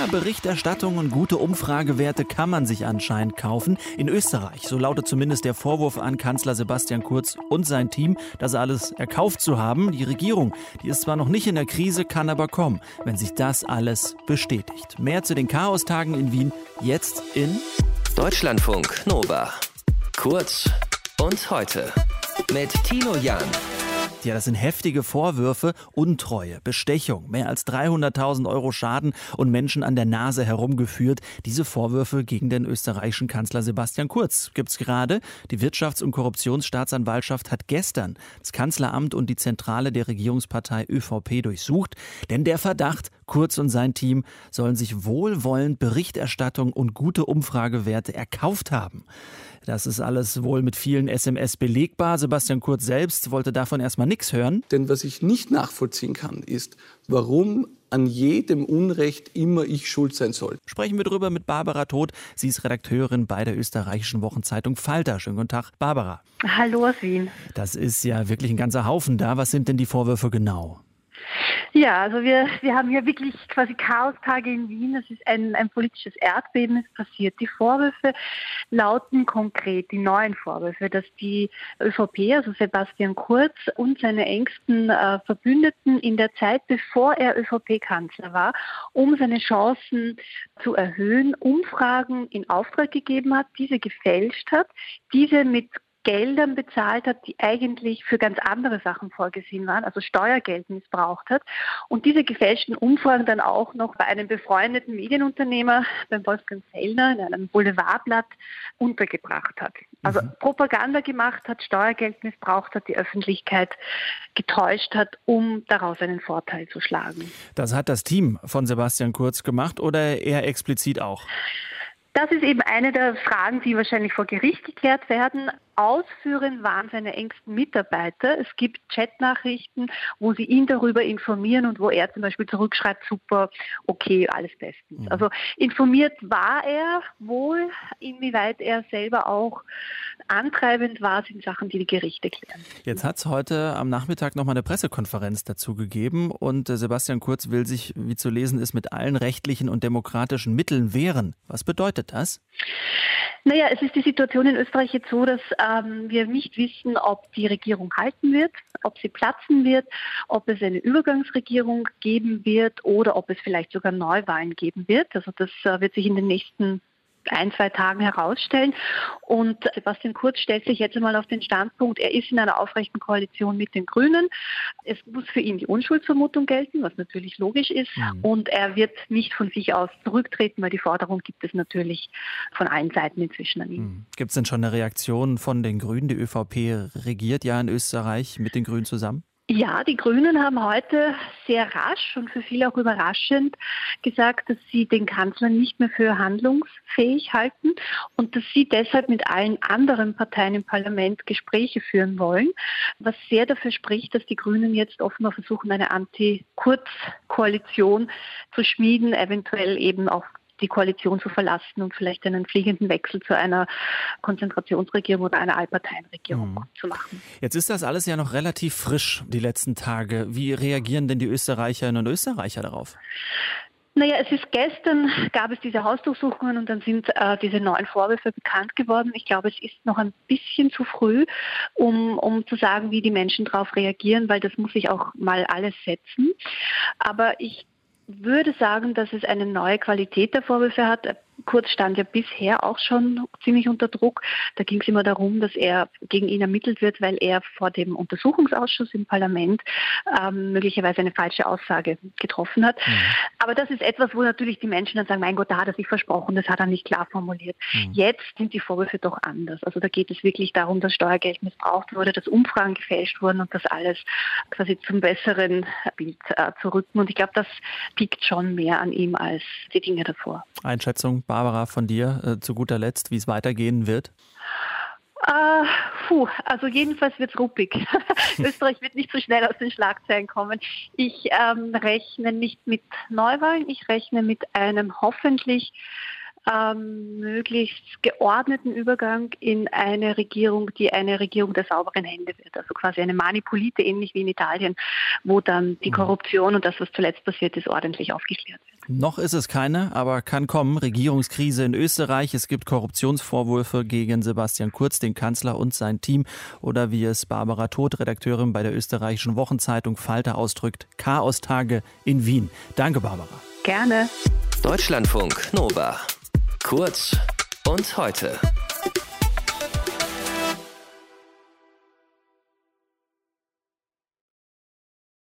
Ja, Berichterstattung und gute Umfragewerte kann man sich anscheinend kaufen. In Österreich, so lautet zumindest der Vorwurf an Kanzler Sebastian Kurz und sein Team, das alles erkauft zu haben. Die Regierung, die ist zwar noch nicht in der Krise, kann aber kommen, wenn sich das alles bestätigt. Mehr zu den Chaostagen in Wien jetzt in Deutschlandfunk Nova. Kurz und heute mit Tino Jan. Ja, das sind heftige Vorwürfe, Untreue, Bestechung, mehr als 300.000 Euro Schaden und Menschen an der Nase herumgeführt. Diese Vorwürfe gegen den österreichischen Kanzler Sebastian Kurz gibt's gerade. Die Wirtschafts- und Korruptionsstaatsanwaltschaft hat gestern das Kanzleramt und die Zentrale der Regierungspartei ÖVP durchsucht, denn der Verdacht, Kurz und sein Team sollen sich wohlwollend Berichterstattung und gute Umfragewerte erkauft haben. Das ist alles wohl mit vielen SMS belegbar. Sebastian Kurz selbst wollte davon erstmal nichts hören. Denn was ich nicht nachvollziehen kann, ist, warum an jedem Unrecht immer ich schuld sein soll. Sprechen wir drüber mit Barbara Todt. Sie ist Redakteurin bei der österreichischen Wochenzeitung Falter. Schönen guten Tag, Barbara. Hallo aus Wien. Das ist ja wirklich ein ganzer Haufen da. Was sind denn die Vorwürfe genau? Ja, also wir, wir haben hier wirklich quasi Chaostage in Wien. Es ist ein, ein politisches Erdbeben ist passiert. Die Vorwürfe lauten konkret, die neuen Vorwürfe, dass die ÖVP, also Sebastian Kurz und seine engsten äh, Verbündeten in der Zeit, bevor er ÖVP-Kanzler war, um seine Chancen zu erhöhen, Umfragen in Auftrag gegeben hat, diese gefälscht hat, diese mit Geldern bezahlt hat, die eigentlich für ganz andere Sachen vorgesehen waren, also Steuergeld missbraucht hat und diese gefälschten Umfragen dann auch noch bei einem befreundeten Medienunternehmer, beim Wolfgang Fellner, in einem Boulevardblatt untergebracht hat. Also mhm. Propaganda gemacht hat, Steuergeld missbraucht hat, die Öffentlichkeit getäuscht hat, um daraus einen Vorteil zu schlagen. Das hat das Team von Sebastian Kurz gemacht oder er explizit auch? Das ist eben eine der Fragen, die wahrscheinlich vor Gericht geklärt werden. Ausführend waren seine engsten Mitarbeiter. Es gibt Chatnachrichten, wo sie ihn darüber informieren und wo er zum Beispiel zurückschreibt, super, okay, alles bestens. Mhm. Also informiert war er wohl, inwieweit er selber auch antreibend war, sind Sachen, die die Gerichte klären. Jetzt hat es heute am Nachmittag nochmal eine Pressekonferenz dazu gegeben und äh, Sebastian Kurz will sich, wie zu lesen ist, mit allen rechtlichen und demokratischen Mitteln wehren. Was bedeutet das? Naja, es ist die Situation in Österreich jetzt so, dass ähm, wir nicht wissen, ob die Regierung halten wird, ob sie platzen wird, ob es eine Übergangsregierung geben wird oder ob es vielleicht sogar Neuwahlen geben wird. Also das äh, wird sich in den nächsten ein, zwei Tagen herausstellen. Und Sebastian Kurz stellt sich jetzt einmal auf den Standpunkt, er ist in einer aufrechten Koalition mit den Grünen. Es muss für ihn die Unschuldsvermutung gelten, was natürlich logisch ist. Mhm. Und er wird nicht von sich aus zurücktreten, weil die Forderung gibt es natürlich von allen Seiten inzwischen an ihn. Mhm. Gibt es denn schon eine Reaktion von den Grünen? Die ÖVP regiert ja in Österreich mit den Grünen zusammen? Ja, die Grünen haben heute sehr rasch und für viele auch überraschend gesagt, dass sie den Kanzler nicht mehr für handlungsfähig halten und dass sie deshalb mit allen anderen Parteien im Parlament Gespräche führen wollen, was sehr dafür spricht, dass die Grünen jetzt offenbar versuchen, eine Anti-Kurz-Koalition zu schmieden, eventuell eben auch die Koalition zu verlassen und vielleicht einen fliegenden Wechsel zu einer Konzentrationsregierung oder einer Allparteienregierung mhm. zu machen. Jetzt ist das alles ja noch relativ frisch, die letzten Tage. Wie reagieren denn die Österreicherinnen und Österreicher darauf? Naja, es ist gestern, gab es diese Hausdurchsuchungen und dann sind äh, diese neuen Vorwürfe bekannt geworden. Ich glaube, es ist noch ein bisschen zu früh, um, um zu sagen, wie die Menschen darauf reagieren, weil das muss sich auch mal alles setzen. Aber ich würde sagen, dass es eine neue Qualität der Vorwürfe hat. Kurz stand ja bisher auch schon ziemlich unter Druck. Da ging es immer darum, dass er gegen ihn ermittelt wird, weil er vor dem Untersuchungsausschuss im Parlament ähm, möglicherweise eine falsche Aussage getroffen hat. Mhm. Aber das ist etwas, wo natürlich die Menschen dann sagen, mein Gott, da hat er sich versprochen, das hat er nicht klar formuliert. Mhm. Jetzt sind die Vorwürfe doch anders. Also da geht es wirklich darum, dass Steuergeld missbraucht wurde, dass Umfragen gefälscht wurden und das alles quasi zum besseren Bild äh, zu rücken. Und ich glaube, das piekt schon mehr an ihm als die Dinge davor. Einschätzung Barbara, von dir äh, zu guter Letzt, wie es weitergehen wird? Uh, puh, also jedenfalls wird es ruppig. Österreich wird nicht so schnell aus den Schlagzeilen kommen. Ich ähm, rechne nicht mit Neuwahlen, ich rechne mit einem hoffentlich ähm, möglichst geordneten Übergang in eine Regierung, die eine Regierung der sauberen Hände wird. Also quasi eine Manipolite, ähnlich wie in Italien, wo dann die mhm. Korruption und das, was zuletzt passiert ist, ordentlich aufgeklärt wird. Noch ist es keine, aber kann kommen. Regierungskrise in Österreich. Es gibt Korruptionsvorwürfe gegen Sebastian Kurz, den Kanzler und sein Team. Oder wie es Barbara Todt, Redakteurin bei der österreichischen Wochenzeitung Falter ausdrückt, Chaostage in Wien. Danke, Barbara. Gerne. Deutschlandfunk Nova. Kurz und heute.